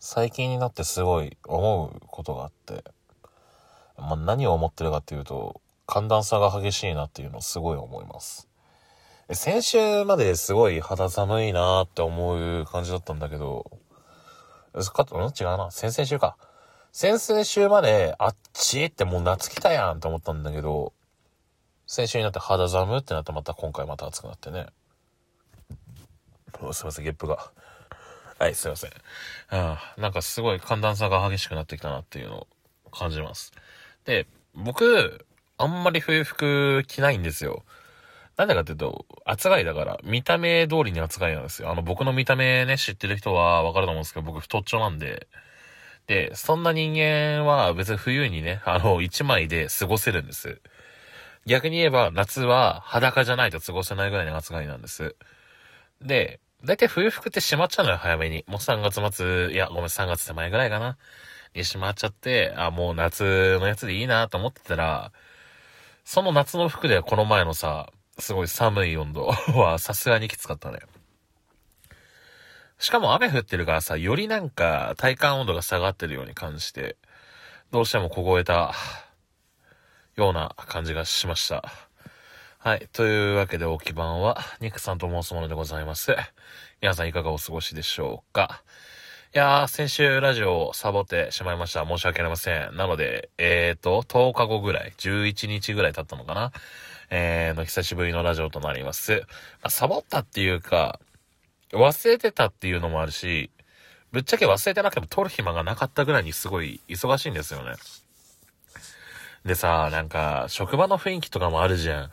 最近になってすごい思うことがあって、まあ、何を思ってるかっていうと、寒暖差が激しいなっていうのをすごい思います。先週まですごい肌寒いなーって思う感じだったんだけど、かと、うん？違うな。先々週か。先々週まで、あっちってもう夏来たやんって思ったんだけど、先週になって肌寒ってなってまた今回また暑くなってね。すいません、ゲップが。はい、すいません。あなんかすごい寒暖差が激しくなってきたなっていうのを感じます。で、僕、あんまり冬服着ないんですよ。なんでかっていうと、暑がいだから、見た目通りに暑がいなんですよ。あの、僕の見た目ね、知ってる人はわかると思うんですけど、僕太っちょなんで。で、そんな人間は別に冬にね、あの、一枚で過ごせるんです。逆に言えば、夏は裸じゃないと過ごせないぐらいの暑がいなんです。で、だいたい冬服ってしまっちゃうのよ、早めに。もう3月末、いや、ごめん、3月手前ぐらいかな。にしまっちゃって、あ、もう夏のやつでいいなと思ってたら、その夏の服ではこの前のさ、すごい寒い温度 はさすがにきつかったね。しかも雨降ってるからさ、よりなんか体感温度が下がってるように感じて、どうしても凍えたような感じがしました。はい。というわけで、置き番は、ニックさんと申すものでございます。皆さんいかがお過ごしでしょうか？いやー、先週ラジオをサボってしまいました。申し訳ありません。なので、えーと、10日後ぐらい、11日ぐらい経ったのかな？えー、の久しぶりのラジオとなります。まあ、サボったっていうか、忘れてたっていうのもあるし、ぶっちゃけ忘れてなくても撮る暇がなかったぐらいにすごい忙しいんですよね。でさ、なんか、職場の雰囲気とかもあるじゃん。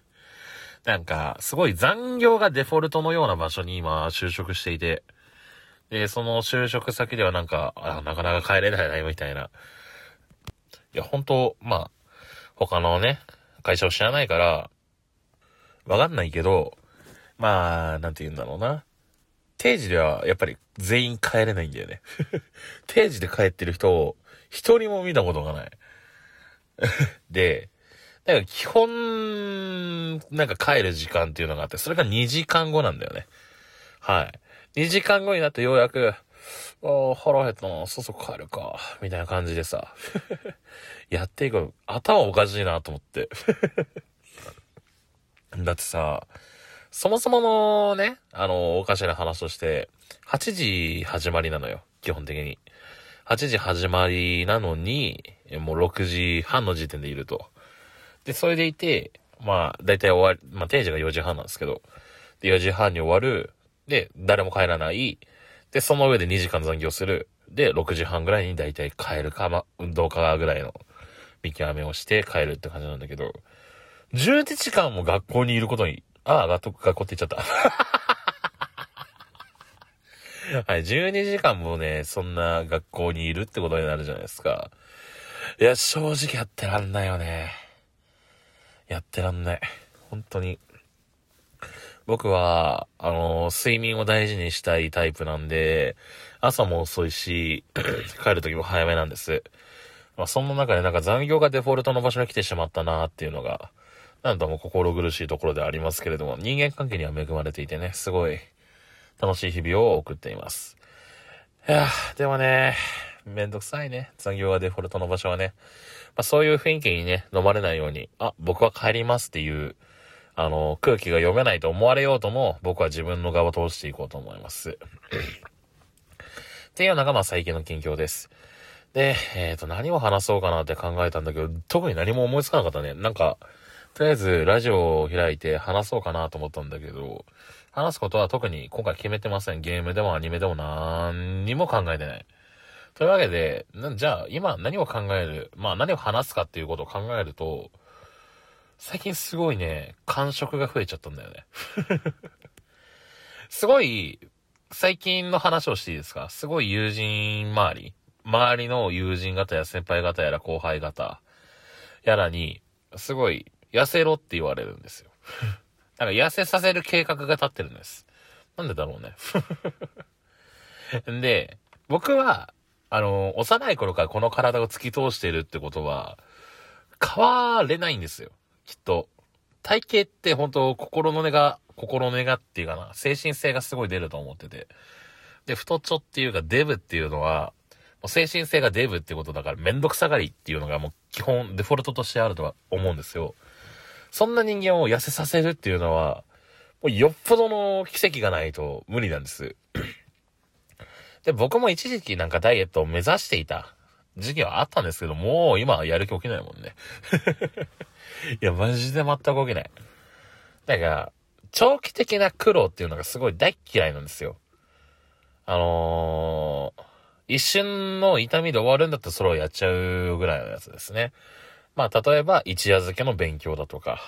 なんか、すごい残業がデフォルトのような場所に今、就職していて、で、その就職先ではなんか、あ、なかなか帰れないな、みたいな。いや、本当まあ、他のね、会社を知らないから、わかんないけど、まあ、なんて言うんだろうな。定時ではやっぱり全員帰れないんだよね。定時で帰ってる人を一人も見たことがない。で、なんか基本、なんか帰る時間っていうのがあって、それが2時間後なんだよね。はい。2時間後になってようやく、ああ、腹減ったな、そそ帰るか、みたいな感じでさ、やっていく。頭おかしいなと思って。だってさ、そもそものね、あの、おかしな話として、8時始まりなのよ、基本的に。8時始まりなのに、もう6時半の時点でいると。で、それでいて、まあ、だいたい終わり、まあ、定時が4時半なんですけど、で、4時半に終わる。で、誰も帰らない。で、その上で2時間残業する。で、6時半ぐらいにだいたい帰るか、まあ、運動かぐらいの見極めをして帰るって感じなんだけど、12時間も学校にいることに、ああ、学校って言っちゃった。はい、12時間もね、そんな学校にいるってことになるじゃないですか。いや、正直やってらんないよね。やってらんない。本当に。僕は、あの、睡眠を大事にしたいタイプなんで、朝も遅いし、帰る時も早めなんです。まあ、そんな中でなんか残業がデフォルトの場所に来てしまったなっていうのが、なんとも心苦しいところでありますけれども、人間関係には恵まれていてね、すごい楽しい日々を送っています。いやでもね、めんどくさいね。残業がデフォルトの場所はね。まあ、そういう雰囲気にね、飲まれないように、あ、僕は帰りますっていう、あの、空気が読めないと思われようとも、僕は自分の側を通していこうと思います。っていうのが、まあ、最近の近況です。で、えっ、ー、と、何を話そうかなって考えたんだけど、特に何も思いつかなかったね。なんか、とりあえず、ラジオを開いて話そうかなと思ったんだけど、話すことは特に今回決めてません。ゲームでもアニメでも何にも考えてない。というわけで、じゃあ今何を考える、まあ何を話すかっていうことを考えると、最近すごいね、感触が増えちゃったんだよね。すごい、最近の話をしていいですか？すごい友人周り、周りの友人方や先輩方やら後輩方やらに、すごい痩せろって言われるんですよ。なんか痩せさせる計画が立ってるんです。なんでだろうね。で、僕は、あの、幼い頃からこの体を突き通しているってことは、変われないんですよ。きっと。体型って本当心の根が、心の根がっていうかな、精神性がすごい出ると思ってて。で、太っちょっていうかデブっていうのは、もう精神性がデブってことだからめんどくさがりっていうのがもう基本デフォルトとしてあるとは思うんですよ。そんな人間を痩せさせるっていうのは、もうよっぽどの奇跡がないと無理なんです。で、僕も一時期なんかダイエットを目指していた時期はあったんですけど、もう今はやる気起きないもんね。いや、マジで全く起きない。だから、長期的な苦労っていうのがすごい大嫌いなんですよ。あのー、一瞬の痛みで終わるんだったらそれをやっちゃうぐらいのやつですね。まあ、例えば、一夜漬けの勉強だとか、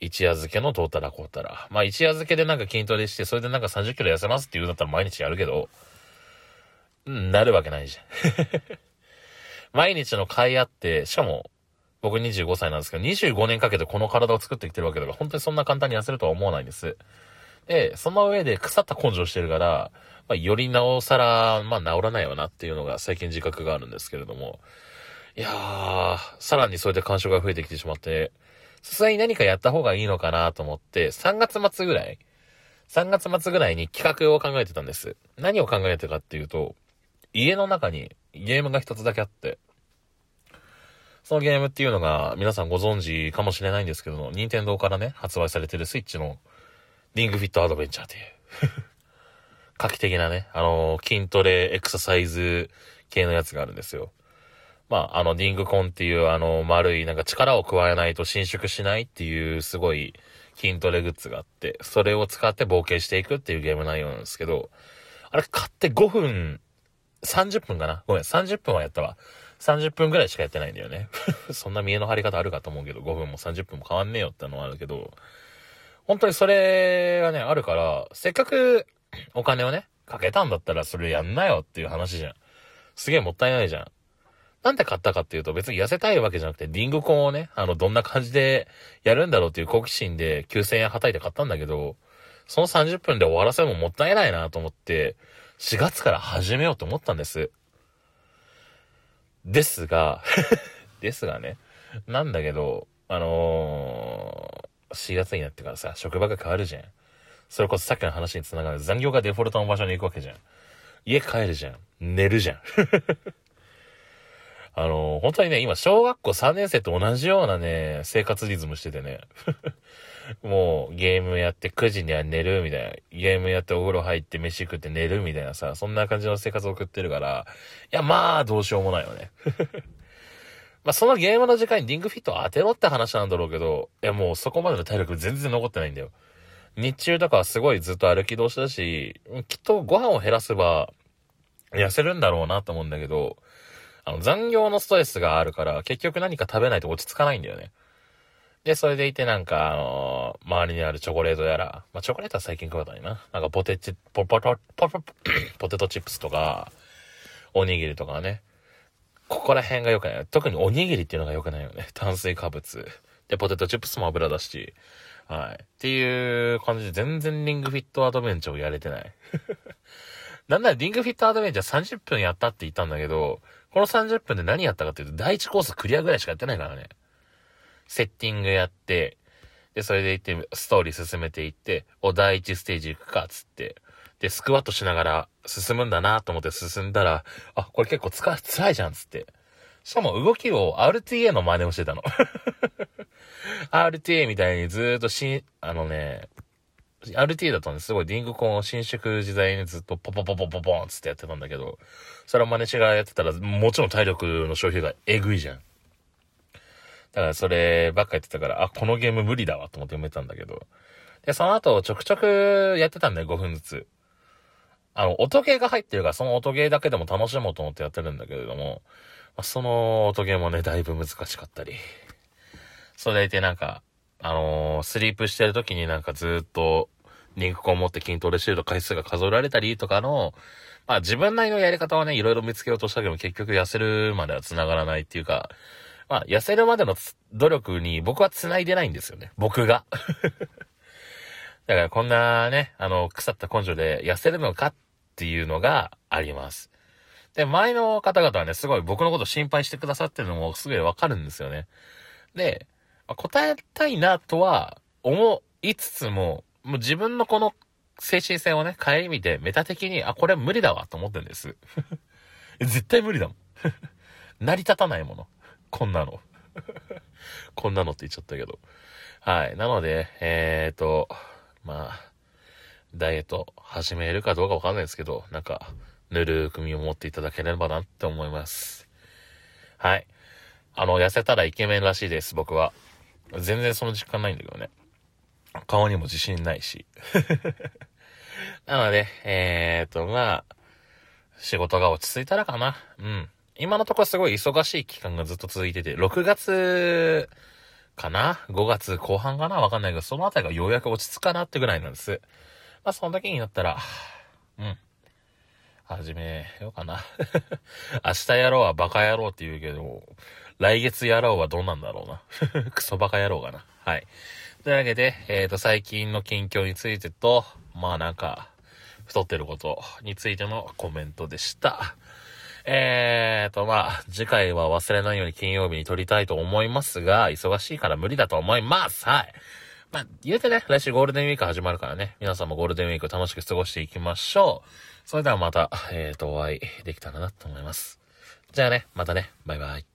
一夜漬けのどうたらこうたら。まあ、一夜漬けでなんか筋トレして、それでなんか30キロ痩せますって言うんだったら毎日やるけど、うん、なるわけないじゃん。毎日の買いあって、しかも、僕25歳なんですけど、25年かけてこの体を作ってきてるわけだから、本当にそんな簡単に痩せるとは思わないんです。で、その上で腐った根性してるから、まあ、よりなおさら、まあ、治らないよなっていうのが最近自覚があるんですけれども、いやー、さらにそれで干渉が増えてきてしまって、さすがに何かやった方がいいのかなと思って、3月末ぐらい、3月末ぐらいに企画を考えてたんです。何を考えてたかっていうと、家の中にゲームが一つだけあって、そのゲームっていうのが皆さんご存知かもしれないんですけども、任天堂からね、発売されてるスイッチのリングフィットアドベンチャーっていう 画期的なね、あの、筋トレエクササイズ系のやつがあるんですよ。まあ、あの、ディングコンっていう、あの、丸い、なんか力を加えないと伸縮しないっていう、すごい筋トレグッズがあって、それを使って冒険していくっていうゲーム内容なんですけど、あれ買って5分、30分かな？ごめん、30分はやったわ。30分ぐらいしかやってないんだよね。そんな見栄の張り方あるかと思うけど、5分も30分も変わんねえよってのはあるけど、本当にそれがね、あるから、せっかくお金をね、かけたんだったらそれやんなよっていう話じゃん。すげえもったいないじゃん。なんで買ったかっていうと別に痩せたいわけじゃなくて、リングコンをね、あの、どんな感じでやるんだろうっていう好奇心で9000円はたいて買ったんだけど、その30分で終わらせるももったいないなと思って、4月から始めようと思ったんです。ですが ですがね、なんだけど、あのー、4月になってからさ、職場が変わるじゃん。それこそさっきの話につながる残業がデフォルトの場所に行くわけじゃん。家帰るじゃん。寝るじゃん。あのー、本当にね、今、小学校3年生と同じようなね、生活リズムしててね。もう、ゲームやって9時には寝るみたいな。ゲームやってお風呂入って飯食って寝るみたいなさ、そんな感じの生活を送ってるから、いや、まあ、どうしようもないよね。まあ、そのゲームの時間にリングフィットを当てろって話なんだろうけど、いや、もうそこまでの体力全然残ってないんだよ。日中とかはすごいずっと歩き通しだし、きっとご飯を減らせば、痩せるんだろうなと思うんだけど、あの、残業のストレスがあるから、結局何か食べないと落ち着かないんだよね。で、それでいてなんか、あのー、周りにあるチョコレートやら、まあ、チョコレートは最近食わないな。なんかポテチ、ポポト、ポポ、ポテトチップスとか、おにぎりとかね。ここら辺が良くない。特におにぎりっていうのが良くないよね。炭水化物。で、ポテトチップスも油だし。はい。っていう感じで全然リングフィットアドベンチャーをやれてない。なんならリングフィットアドベンチャー30分やったって言ったんだけど、この30分で何やったかっていうと、第1コースクリアぐらいしかやってないからね。セッティングやって、で、それで行って、ストーリー進めていって、お、第1ステージ行くか、つって。で、スクワットしながら進むんだなと思って進んだら、あ、これ結構つか、辛いじゃん、つって。しかも動きを RTA の真似をしてたの。RTA みたいにずーっとしん、あのね、RTA だとね、すごいディングコンを伸縮時代にずっとポポポポポポンつってやってたんだけど、それを真似しがやってたら、もちろん体力の消費がえぐいじゃん。だからそればっかやってたから、あ、このゲーム無理だわと思って読めたんだけど。で、その後ちょくちょくやってたんだよ、5分ずつ。あの、音ゲーが入ってるから、その音ゲーだけでも楽しもうと思ってやってるんだけれども、まあ、その音ゲーもね、だいぶ難しかったり。それでいてなんか、あのー、スリープしてる時になんかずっと、リンクコン持って筋トレしてると回数が数えられたりとかの、まあ自分なりのやり方はね、いろいろ見つけようとしたけど結局痩せるまでは繋がらないっていうか、まあ痩せるまでの努力に僕は繋いでないんですよね。僕が。だからこんなね、あの、腐った根性で痩せるのかっていうのがあります。で、前の方々はね、すごい僕のこと心配してくださってるのもすごいわかるんですよね。で、答えたいなとは思いつつも、もう自分のこの精神性をね、帰り見て、メタ的に、あ、これ無理だわと思ってるんです。絶対無理だもん。成り立たないもの。こんなの。こんなのって言っちゃったけど。はい。なので、えーと、まあ、ダイエット始めるかどうかわかんないですけど、なんか、ぬるく見を持っていただければなって思います。はい。あの、痩せたらイケメンらしいです、僕は。全然その実感ないんだけどね。顔にも自信ないし。なので、えーと、まあ、仕事が落ち着いたらかな。うん。今のところすごい忙しい期間がずっと続いてて、6月かな ?5 月後半かな？わかんないけど、そのあたりがようやく落ち着かなってぐらいなんです。まあ、その時になったら、うん。始めようかな。明日やろうはバカ野郎って言うけど、来月やろうはどうなんだろうな。クソバカ野郎かな。はい。というわけで、えっ、ー、と、最近の近況についてと、まあなんか、太ってることについてのコメントでした。えーと、まあ、次回は忘れないように金曜日に撮りたいと思いますが、忙しいから無理だと思います。はい。まあ、言うてね、来週ゴールデンウィーク始まるからね、皆さんもゴールデンウィーク楽しく過ごしていきましょう。それではまた、えーと、お会いできたらなと思います。じゃあね、またね、バイバイ。